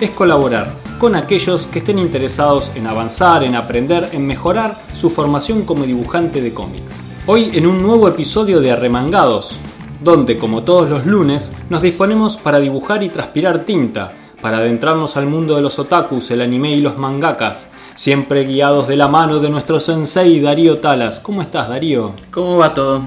es colaborar con aquellos que estén interesados en avanzar, en aprender, en mejorar su formación como dibujante de cómics. Hoy en un nuevo episodio de Arremangados, donde como todos los lunes nos disponemos para dibujar y transpirar tinta, para adentrarnos al mundo de los otakus, el anime y los mangakas, siempre guiados de la mano de nuestro sensei Darío Talas. ¿Cómo estás Darío? ¿Cómo va todo?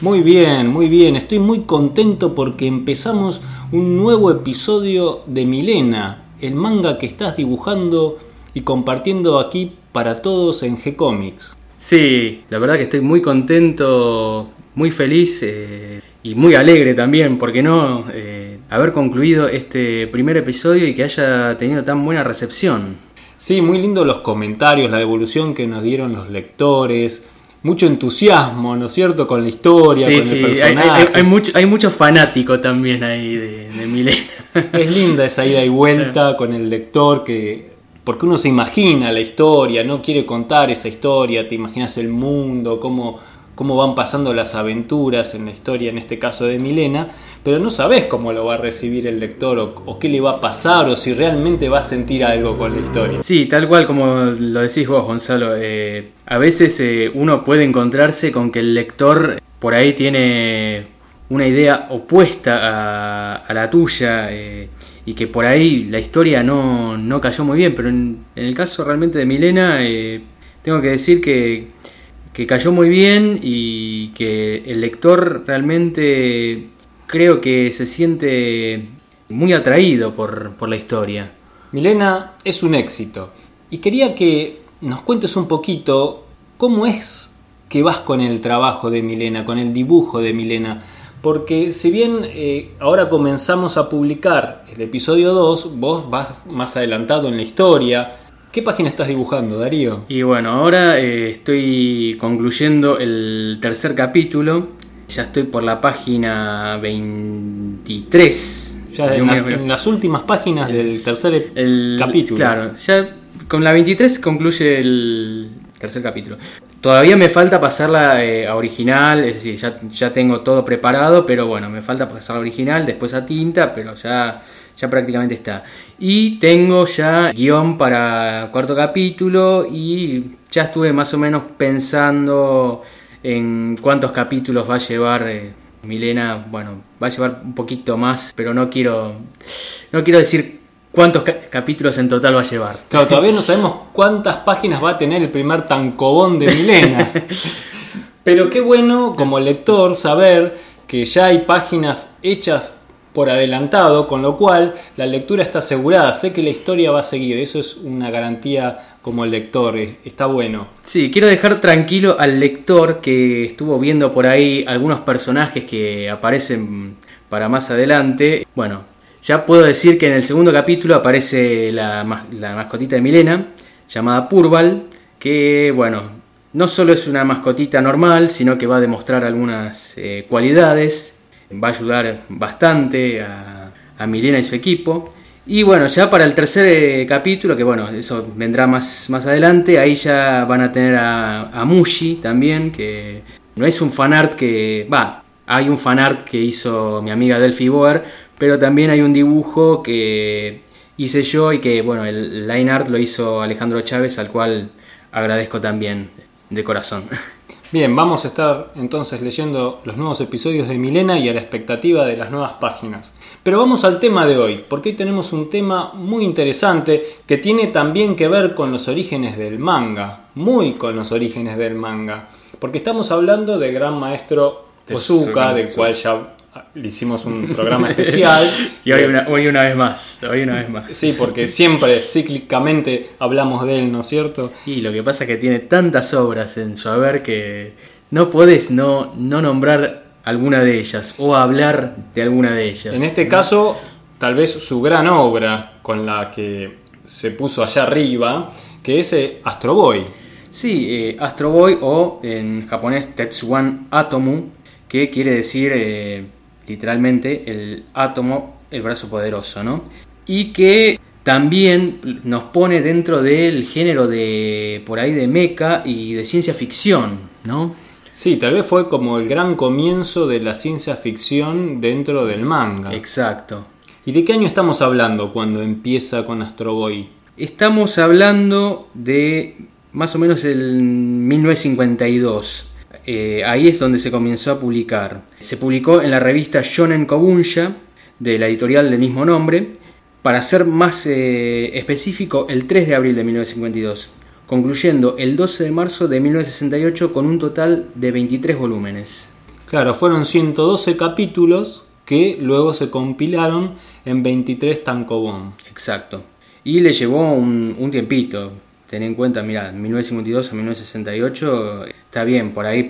Muy bien, muy bien, estoy muy contento porque empezamos un nuevo episodio de Milena, el manga que estás dibujando y compartiendo aquí para todos en G-Comics. Sí, la verdad que estoy muy contento, muy feliz eh, y muy alegre también, porque no, eh, haber concluido este primer episodio y que haya tenido tan buena recepción. Sí, muy lindo los comentarios, la devolución que nos dieron los lectores, mucho entusiasmo, ¿no es cierto?, con la historia, con el personaje. Hay, hay, mucho, hay mucho fanático también ahí de, de Milena. Es linda esa ida y vuelta con el lector que porque uno se imagina la historia, no quiere contar esa historia, te imaginas el mundo, cómo, cómo van pasando las aventuras en la historia, en este caso de Milena, pero no sabes cómo lo va a recibir el lector o, qué le va a pasar o si realmente va a sentir algo con la historia. Sí, tal cual como lo decís vos, Gonzalo. Eh, a veces eh, uno puede encontrarse con que el lector por ahí tiene una idea opuesta a, a la tuya. Eh, y que por ahí la historia no, no cayó muy bien, pero en, el caso realmente de Milena, tengo que decir que, que, cayó muy bien y que el lector realmente creo que se siente muy atraído por, por la historia. Milena es un éxito y quería que nos cuentes un poquito cómo es que vas con el trabajo de Milena, con el dibujo de Milena porque si bien eh, ahora comenzamos a publicar el episodio 2, vos vas más adelantado en la historia. ¿Qué página estás dibujando, Darío? Y bueno, ahora eh, estoy concluyendo el tercer capítulo. Ya estoy por la página 23. Ya en las, en las últimas páginas el, del tercer el, capítulo. Claro, ya con la 23 concluye el tercer capítulo. Todavía me falta pasarla eh, a original, es decir, ya, ya, tengo todo preparado, pero bueno, me falta pasarla a original, después a tinta, pero ya, ya prácticamente está. Y tengo ya guion para cuarto capítulo y ya estuve más o menos pensando en cuántos capítulos va a llevar eh, Milena. Bueno, va a llevar un poquito más, pero no quiero, no quiero decir cuántos ca capítulos en total va a llevar. Claro, todavía no sabemos cuántas páginas va a tener el primer tancobón de Milena. Pero qué bueno como lector saber que ya hay páginas hechas por adelantado, con lo cual la lectura está asegurada. Sé que la historia va a seguir, eso es una garantía como lector, está bueno. Sí, quiero dejar tranquilo al lector que estuvo viendo por ahí algunos personajes que aparecen para más adelante. Bueno, ya puedo decir que en el segundo capítulo aparece la, la mascotita de Milena, llamada Purval, que bueno, no solo es una mascotita normal, sino que va a demostrar algunas eh, cualidades, va a ayudar bastante a, a, Milena y su equipo. Y bueno, ya para el tercer eh, capítulo, que bueno, eso vendrá más, más adelante, ahí ya van a tener a, a Mushi también, que no es un fanart que, va, hay un fanart que hizo mi amiga Delphi Boer, pero también hay un dibujo que hice yo y que, bueno, el line art lo hizo Alejandro Chávez, al cual agradezco también de corazón. Bien, vamos a estar entonces leyendo los nuevos episodios de Milena y a la expectativa de las nuevas páginas. Pero vamos al tema de hoy, porque hoy tenemos un tema muy interesante que tiene también que ver con los orígenes del manga, muy con los orígenes del manga, porque estamos hablando del gran maestro Ozuka, del cual ya le hicimos un programa especial. y hoy una, hoy una vez más, hoy una vez más. Sí, porque siempre cíclicamente hablamos de él, ¿no es cierto? Y lo que pasa es que tiene tantas obras en su haber que no puedes no, no nombrar alguna de ellas o hablar de alguna de ellas. En este caso tal vez su gran obra con la que se puso allá arriba, que es eh, Astro Boy. Sí, eh, Astro Boy o en japonés Tetsuwan Atomu, que quiere decir eh, literalmente el átomo, el brazo poderoso, ¿no? Y que también nos pone dentro del género de por ahí de mecha y de ciencia ficción, ¿no? Sí, tal vez fue como el gran comienzo de la ciencia ficción dentro del manga. Exacto. ¿Y de qué año estamos hablando cuando empieza con Astro Boy? Estamos hablando de más o menos el 1952. Eh, ahí es donde se comenzó a publicar. Se publicó en la revista Shonen Kobunsha, de la editorial del mismo nombre, para ser más eh, específico, el 3 de abril de 1952, concluyendo el 12 de marzo de 1968 con un total de 23 volúmenes. Claro, fueron 112 capítulos que luego se compilaron en 23 tankobon. Exacto. Y le llevó un, un tiempito. Ten en cuenta, mira, 1952 a 1968 está bien, por ahí,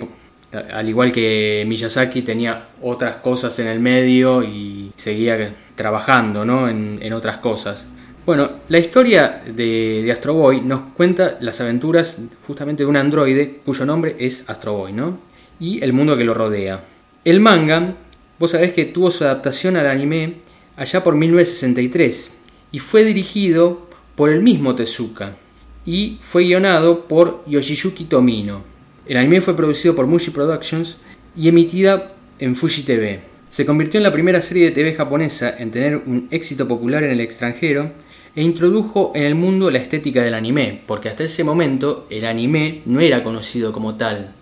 al igual que Miyazaki tenía otras cosas en el medio y seguía trabajando ¿no? en, otras cosas. Bueno, la historia de, de, Astro Boy nos cuenta las aventuras justamente de un androide cuyo nombre es Astro Boy, ¿no? Y el mundo que lo rodea. El manga, vos sabés que tuvo su adaptación al anime allá por 1963 y fue dirigido por el mismo Tezuka y fue guionado por Yoshiyuki Tomino. El anime fue producido por Mushi Productions y emitida en Fuji TV. Se convirtió en la primera serie de TV japonesa en tener un éxito popular en el extranjero e introdujo en el mundo la estética del anime, porque hasta ese momento el anime no era conocido como tal.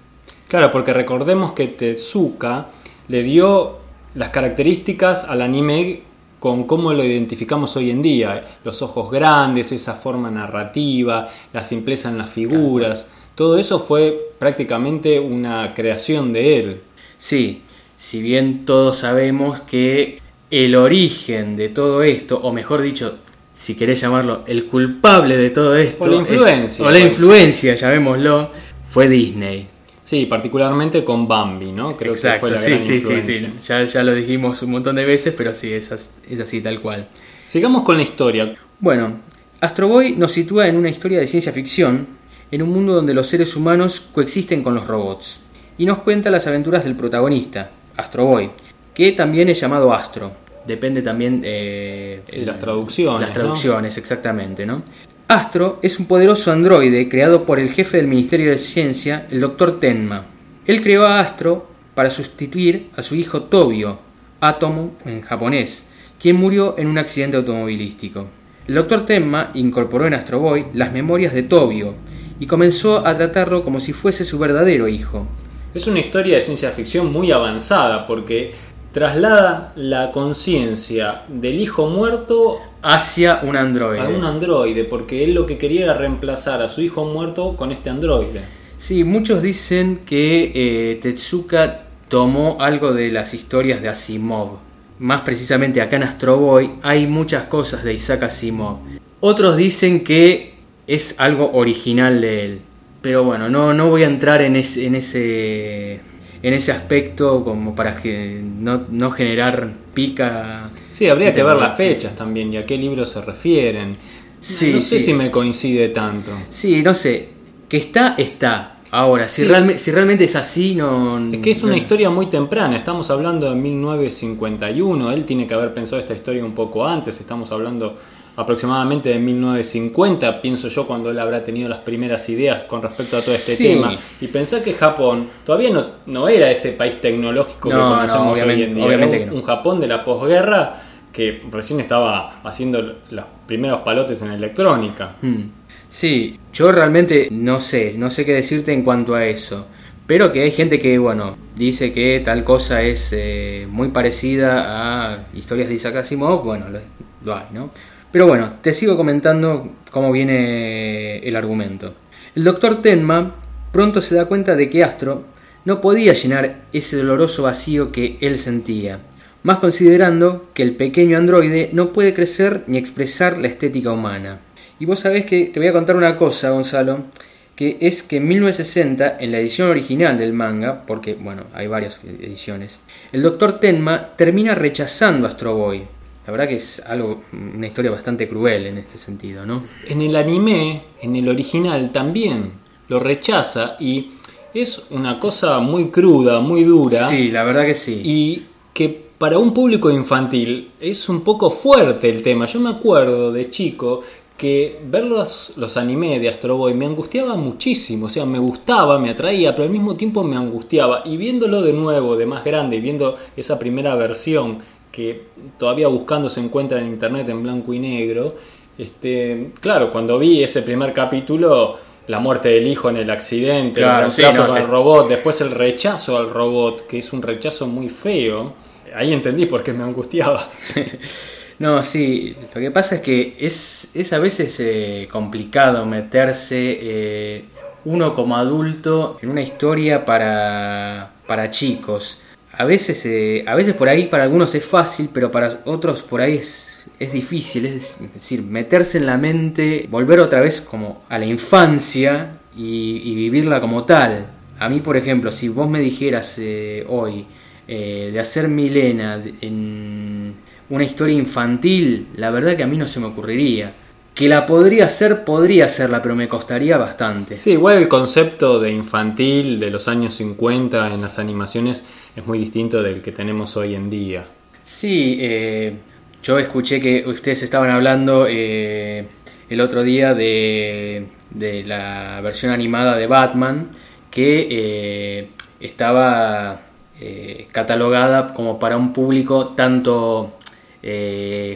Claro, porque recordemos que Tezuka le dio las características al anime con cómo lo identificamos hoy en día, los ojos grandes, esa forma narrativa, la simpleza en las figuras, todo eso fue prácticamente una creación de él. Sí, si bien todos sabemos que el origen de todo esto, o mejor dicho, si querés llamarlo, el culpable de todo esto, o la influencia, es, o la influencia, llamémoslo, fue Disney. Sí, particularmente con Bambi, ¿no? Creo Exacto, que fue la sí, sí, sí, sí, ya, ya lo dijimos un montón de veces, pero sí, es, es así tal cual. Sigamos con la historia. Bueno, Astro Boy nos sitúa en una historia de ciencia ficción, en un mundo donde los seres humanos coexisten con los robots, y nos cuenta las aventuras del protagonista, Astro Boy, que también es llamado Astro. Depende también eh, sí, las traducciones. Las traducciones, ¿no? exactamente, ¿no? Astro es un poderoso androide creado por el jefe del Ministerio de Ciencia, el Dr. Tenma. Él creó a Astro para sustituir a su hijo Tobio, Atomo en japonés, quien murió en un accidente automovilístico. El Dr. Tenma incorporó en Astro Boy las memorias de Tobio y comenzó a tratarlo como si fuese su verdadero hijo. Es una historia de ciencia ficción muy avanzada porque traslada la conciencia del hijo muerto hacia un androide. A un androide, porque él lo que quería era reemplazar a su hijo muerto con este androide. Sí, muchos dicen que eh, Tetsuka tomó algo de las historias de Asimov. Más precisamente acá en Astro Boy hay muchas cosas de Isaac Asimov. Otros dicen que es algo original de él. Pero bueno, no, no voy a entrar en, ese, en ese en ese aspecto como para que no, no generar pica. Sí, habría que ver las fechas también y a qué libros se refieren. Sí, no sé sí. si me coincide tanto. Sí, no sé. Que está, está. Ahora, si, sí. realme, si realmente es así, no... Es que es una historia muy temprana, estamos hablando de 1951, él tiene que haber pensado esta historia un poco antes, estamos hablando aproximadamente de 1950, pienso yo, cuando él habrá tenido las primeras ideas con respecto a todo este Sí. tema. Y pensar que Japón todavía no, no era ese país tecnológico que No, no, conocemos hoy obviamente- en día. obviamente Era que un, no. un Japón de la posguerra que recién estaba haciendo los primeros palotes en electrónica. Hmm. Sí, yo realmente no sé, no sé qué decirte en cuanto a eso. Pero que hay gente que, bueno, dice que tal cosa es eh, muy parecida a historias de Isaac Asimov, bueno, lo, lo hay, ¿no? Pero bueno, te sigo comentando cómo viene el argumento. El doctor Tenma pronto se da cuenta de que Astro no podía llenar ese doloroso vacío que él sentía, más considerando que el pequeño androide no puede crecer ni expresar la estética humana. Y vos sabés que te voy a contar una cosa, Gonzalo, que es que en 1960, en la edición original del manga, porque bueno, hay varias ediciones, el Dr. Tenma termina rechazando a Astro Boy, la verdad que es algo, una historia bastante cruel en este sentido, ¿no? En el anime, en el original también lo rechaza y es una cosa muy cruda, muy dura. Sí, la verdad que sí. Y que para un público infantil es un poco fuerte el tema. Yo me acuerdo de chico que ver los, los anime de Astro Boy me angustiaba muchísimo, o sea, me gustaba, me atraía, pero al mismo tiempo me angustiaba. Y viéndolo de nuevo, de más grande, y viendo esa primera versión que todavía buscando se encuentra en internet en blanco y negro, este, claro, cuando vi ese primer capítulo, la muerte del hijo en el accidente, Claro, el sí, no, al robot, después el rechazo al robot, que es un rechazo muy feo. Ahí entendí por qué me angustiaba. No, sí, lo que pasa es que es, es a veces eh, complicado meterse eh, uno como adulto en una historia para, para chicos. A veces, eh, a veces por ahí para algunos es fácil, pero para otros por ahí es, es difícil. Es decir, meterse en la mente, volver otra vez como a la infancia y, vivirla como tal. A mí, por ejemplo, si vos me dijeras eh, hoy eh, de hacer Milena en una historia infantil, la verdad que a mí no se me ocurriría. Que la podría hacer, podría hacerla, pero me costaría bastante. Sí, igual el concepto de infantil de los años 50 en las animaciones es muy distinto del que tenemos hoy en día. Sí, eh, yo escuché que ustedes estaban hablando eh, el otro día de, de la versión animada de Batman que eh, estaba catalogada como para un público tanto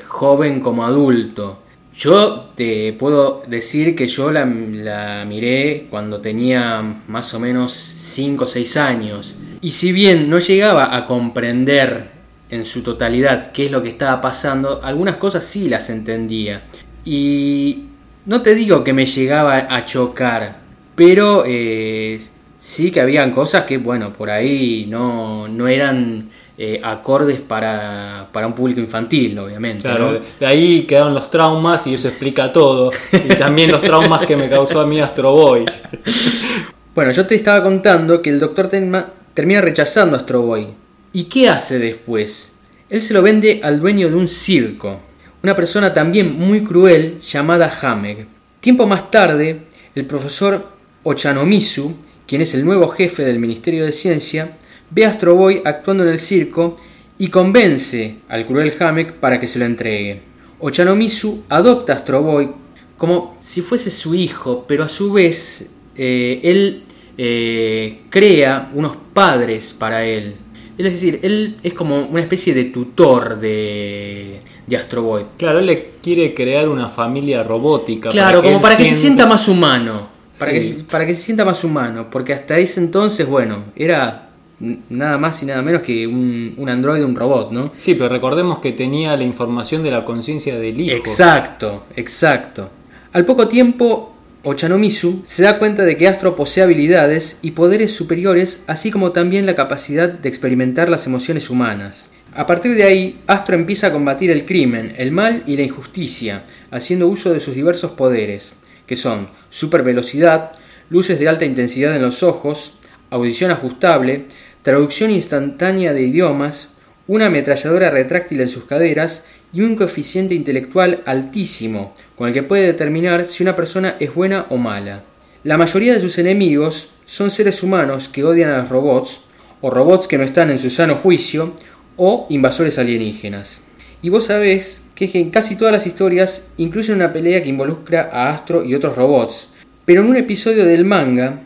joven como adulto. Yo te puedo decir que yo la, la miré cuando tenía más o menos 5 o 6 años. Y si bien no llegaba a comprender en su totalidad qué es lo que estaba pasando, algunas cosas sí las entendía. Y no te digo que me llegaba a chocar, pero eh, sí que habían cosas que, bueno, por ahí no, no eran eh, acordes para, para un público infantil, obviamente. Claro, ¿no? de ahí quedaron los traumas y eso explica todo. Y también los traumas que me causó a mí Astro Boy. Bueno, yo te estaba contando que el doctor Tenma termina rechazando a Astro Boy. ¿Y qué hace después? Él se lo vende al dueño de un circo, una persona también muy cruel llamada Hamek. Tiempo más tarde, el profesor Ochanomizu, quien es el nuevo jefe del Ministerio de Ciencia, ve a Astro Boy actuando en el circo y convence al cruel Hamek para que se lo entregue. Ochanomizu adopta a Astro Boy como si fuese su hijo, pero a su vez eh, él eh, crea unos padres para él. Es decir, él es como una especie de tutor de, de Astro Boy. Claro, él le quiere crear una familia robótica. Claro, como él para que se sienta- más humano. Para, que, Sí. para que se sienta más humano. Porque hasta ese entonces, bueno, era nada más y nada menos que un, un androide, un robot, ¿no? Sí, pero recordemos que tenía la información de la conciencia del hijo. Exacto, exacto. Al poco tiempo, Ochanomizu se da cuenta de que Astro posee habilidades y poderes superiores, así como también la capacidad de experimentar las emociones humanas. A partir de ahí, Astro empieza a combatir el crimen, el mal y la injusticia, haciendo uso de sus diversos poderes, que son supervelocidad, luces de alta intensidad en los ojos, audición ajustable, traducción instantánea de idiomas, una ametralladora retráctil en sus caderas y un coeficiente intelectual altísimo, con el que puede determinar si una persona es buena o mala. La mayoría de sus enemigos son seres humanos que odian a los robots, o robots que no están en su sano juicio, o invasores alienígenas. Y vos sabés que en casi todas las historias incluyen una pelea que involucra a Astro y otros robots, pero en un episodio del manga,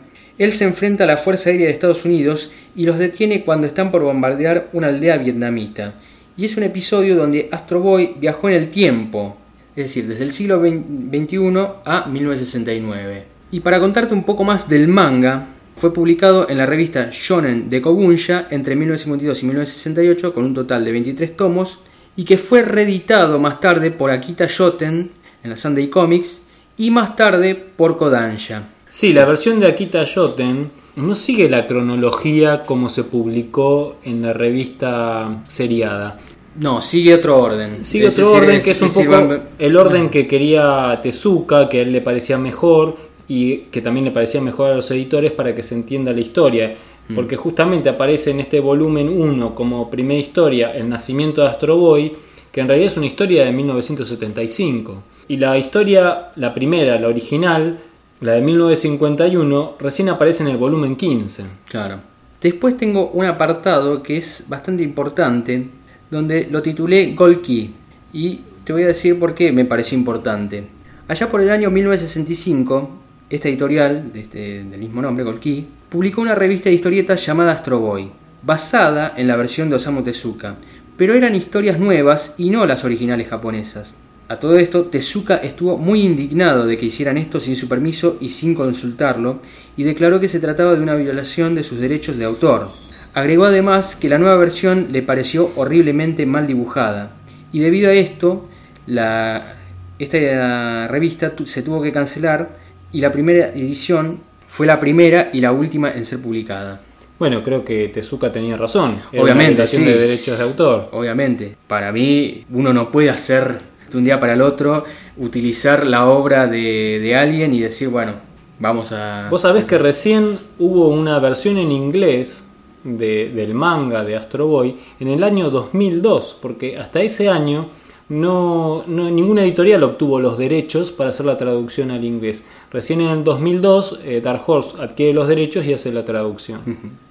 él se enfrenta a la Fuerza Aérea de Estados Unidos y los detiene cuando están por bombardear una aldea vietnamita. Y es un episodio donde Astro Boy viajó en el tiempo, es decir, desde el siglo XXI a 1969. Y para contarte un poco más del manga, fue publicado en la revista Shonen de Kobunsha entre 1952 y 1968 con un total de 23 tomos y que fue reeditado más tarde por Akita Shoten en la Sunday Comics y más tarde por Kodansha. Sí, la versión de Akita Shoten no sigue la cronología como se publicó en la revista seriada. No, sigue otro orden. Sigue Es otro decir, orden es- que es un poco van- el orden que quería Tezuka, que a él le parecía mejor y que también le parecía mejor a los editores para que se entienda la historia. Mm. Porque justamente aparece en este volumen 1 como primera historia el nacimiento de Astro Boy, que en realidad es una historia de 1975. Y la historia, la primera, la original, la de 1951, recién aparece en el volumen 15. Claro. Después tengo un apartado que es bastante importante, donde lo titulé Gold Key. Y te voy a decir por qué me pareció importante. Allá por el año 1965, esta editorial, este, del mismo nombre, Gold Key, publicó una revista de historietas llamada Astro Boy, basada en la versión de Osamu Tezuka, pero eran historias nuevas y no las originales japonesas. A todo esto, Tezuka estuvo muy indignado de que hicieran esto sin su permiso y sin consultarlo, y declaró que se trataba de una violación de sus derechos de autor. Agregó además que la nueva versión le pareció horriblemente mal dibujada, y debido a esto, la, esta revista se tuvo que cancelar y la primera edición fue la primera y la última en ser publicada. Bueno, creo que Tezuka tenía razón. obviamente, sí. de derechos de autor. Obviamente. Para mí, uno no puede hacer de un día para el otro utilizar la obra de, alguien y decir, bueno, vamos a. Vos sabés que recién hubo una versión en inglés del manga de Astro Boy en el año 2002, porque hasta ese año no, ninguna editorial obtuvo los derechos para hacer la traducción al inglés. Recién en el 2002 eh, Dark Horse adquiere los derechos y hace la traducción.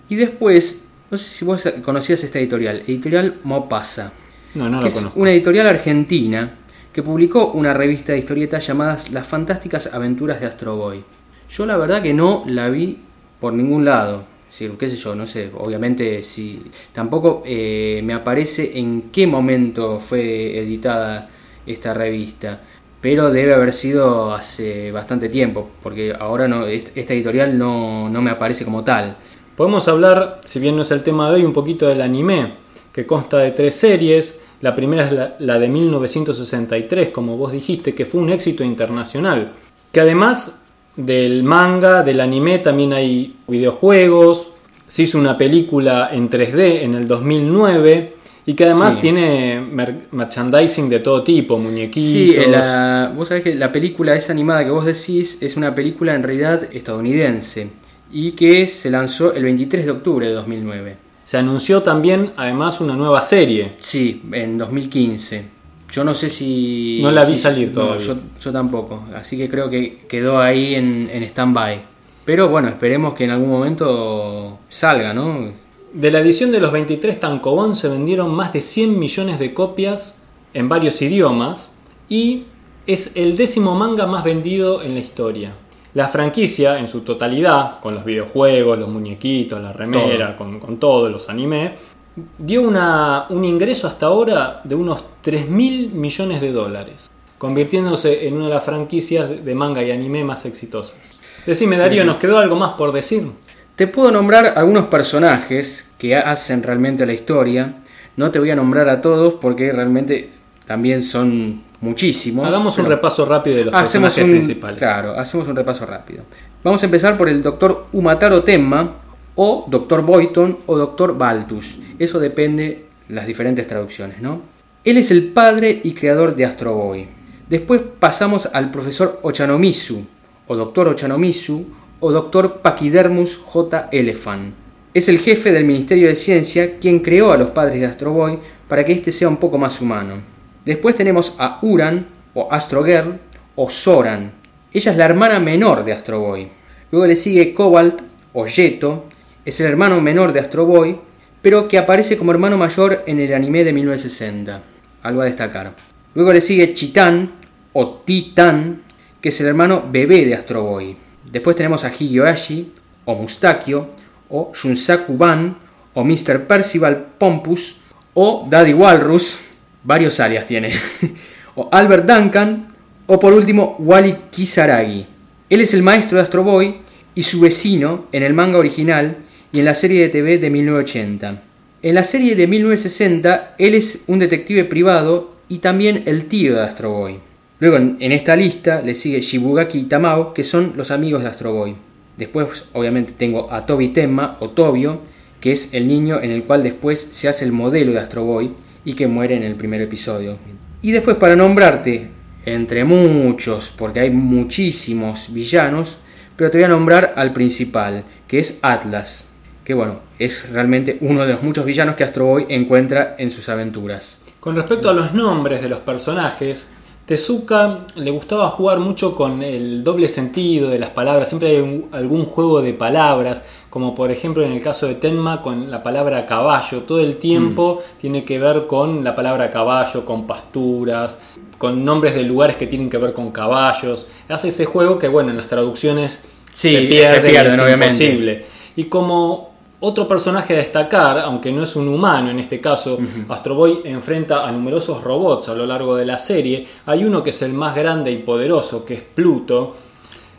Y después, no sé si vos conocías esta editorial, editorial Mopasa. No, no la es Una editorial argentina que publicó una revista de historietas llamada Las Fantásticas Aventuras de Astro Boy. Yo la verdad que no la vi por ningún lado. Qué sé yo, no sé, obviamente si tampoco eh, me aparece en qué momento fue editada esta revista, pero debe haber sido hace bastante tiempo, porque ahora no, esta editorial no, no me aparece como tal. Podemos hablar, si bien no es el tema de hoy, un poquito del anime, que consta de tres series. La primera es la, de 1963, como vos dijiste, que fue un éxito internacional. Que además del manga, del anime, también hay videojuegos. Se hizo una película en 3D en el 2009 y que además tiene merchandising de todo tipo, muñequitos. Sí, la, vos sabés que la película esa animada que vos decís es una película en realidad estadounidense y que se lanzó el 23 de octubre de 2009. Se anunció también, además, una nueva serie. Sí, en 2015. Yo no sé si... No la vi salir todavía. yo, tampoco. Así que creo que quedó ahí en, en stand-by. Pero bueno, esperemos que en algún momento salga, ¿no? De la edición de los 23 Tankobon se vendieron más de 100 millones de copias en varios idiomas y es el décimo manga más vendido en la historia. La franquicia en su totalidad, con los videojuegos, los muñequitos, la remera, Con, con, todo, los anime, dio una, un ingreso hasta ahora de unos 3 mil millones de dólares, convirtiéndose en una de las franquicias de manga y anime más exitosas. Decime, Darío, ¿nos quedó algo más por decir? Te puedo nombrar algunos personajes que hacen realmente la historia. No te voy a nombrar a todos porque realmente también son muchísimos. Hagamos un repaso rápido de los personajes principales. Claro, hacemos un repaso rápido. Vamos a empezar por el doctor Umataro Tenma, o doctor Boyton, o doctor Baltus. Eso depende las diferentes traducciones, ¿no? Él es el padre y creador de Astro Boy. Después pasamos al profesor Ochanomisu, o doctor Ochanomisu, o doctor Pachydermus J. Elephant. Es el jefe del Ministerio de Ciencia quien creó a los padres de Astro Boy para que éste sea un poco más humano. Después tenemos a Uran, o Astro Girl, o Soran. Ella es la hermana menor de Astro Boy. Luego le sigue Cobalt, o Yeto, es el hermano menor de Astro Boy, pero que aparece como hermano mayor en el anime de 1960. Algo a destacar. Luego le sigue Chitán, o Titan, que es el hermano bebé de Astro Boy. Después tenemos a Hiyoashi, o Mustakio, o Shunsaku Ban, o Mr. Percival Pompus, o Daddy Walrus, varios alias tiene, o Albert Duncan, o por último Wally Kisaragi. Él es el maestro de Astro Boy y su vecino en el manga original y en la serie de TV de 1980. En la serie de 1960, él es un detective privado y también el tío de Astro Boy. Luego en, esta lista le sigue Shibugaki y Tamao, que son los amigos de Astro Boy. Después, obviamente, tengo a Tobi Tenma o Tobio, que es el niño en el cual después se hace el modelo de Astro Boy y que muere en el primer episodio. Y después para nombrarte, entre muchos, porque hay muchísimos villanos, pero te voy a nombrar al principal, que es Atlas, que bueno, es realmente uno de los muchos villanos que Astro Boy encuentra en sus aventuras. Con respecto a los nombres de los personajes, Tezuka le gustaba jugar mucho con el doble sentido de las palabras, siempre hay un- algún juego de palabras, como por ejemplo en el caso de Tenma con la palabra caballo, todo el tiempo tiene que ver con la palabra caballo, con pasturas, con nombres de lugares que tienen que ver con caballos, hace ese juego que bueno, en las traducciones Sí, se se pierde, pierden, es obviamente. imposible. Y como otro personaje a destacar, aunque no es un humano en este caso, Astro Boy enfrenta a numerosos robots a lo largo de la serie. Hay uno que es el más grande y poderoso, que es Pluto,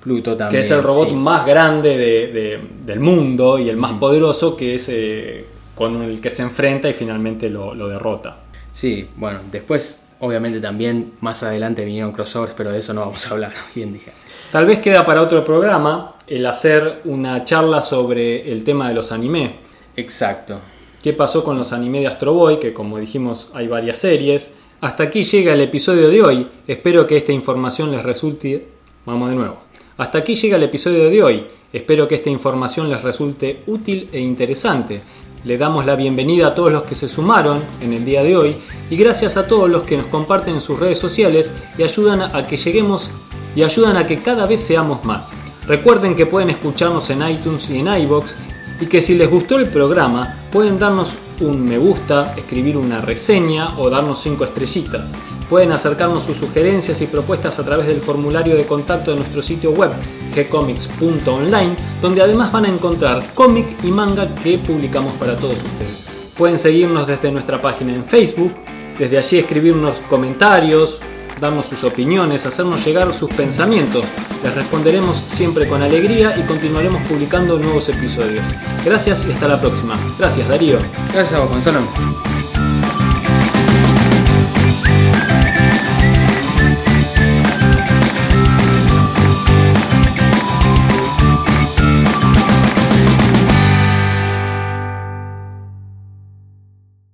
Pluto también. que es el robot sí. más grande de- de- del mundo y el más poderoso, que es eh, con el que se enfrenta y finalmente lo, lo derrota. Sí, bueno, después, obviamente también más adelante vinieron crossovers, pero de eso no vamos a hablar hoy en día. Tal vez queda para otro programa el hacer una charla sobre el tema de los anime. Exacto. qué pasó con los anime de Astro Boy, que como dijimos hay varias series. Hasta aquí llega el episodio de hoy. Espero que esta información les resulte... Vamos de nuevo. Hasta aquí llega el episodio de hoy. Espero que esta información les resulte útil e interesante. Le damos la bienvenida a todos los que se sumaron en el día de hoy y gracias a todos los que nos comparten en sus redes sociales y ayudan a que lleguemos y ayudan a que cada vez seamos más. Recuerden que pueden escucharnos en iTunes y en iBox y que si les gustó el programa pueden darnos un me gusta, escribir una reseña o darnos 5 estrellitas. Pueden acercarnos sus sugerencias y propuestas a través del formulario de contacto de nuestro sitio web gcomics.online donde además van a encontrar cómic y manga que publicamos para todos ustedes. Pueden seguirnos desde nuestra página en Facebook, desde allí escribirnos comentarios, darnos sus opiniones, hacernos llegar sus pensamientos. Les responderemos siempre con alegría y continuaremos publicando nuevos episodios. Gracias y hasta la próxima. Gracias Darío. Gracias a Gonzalo.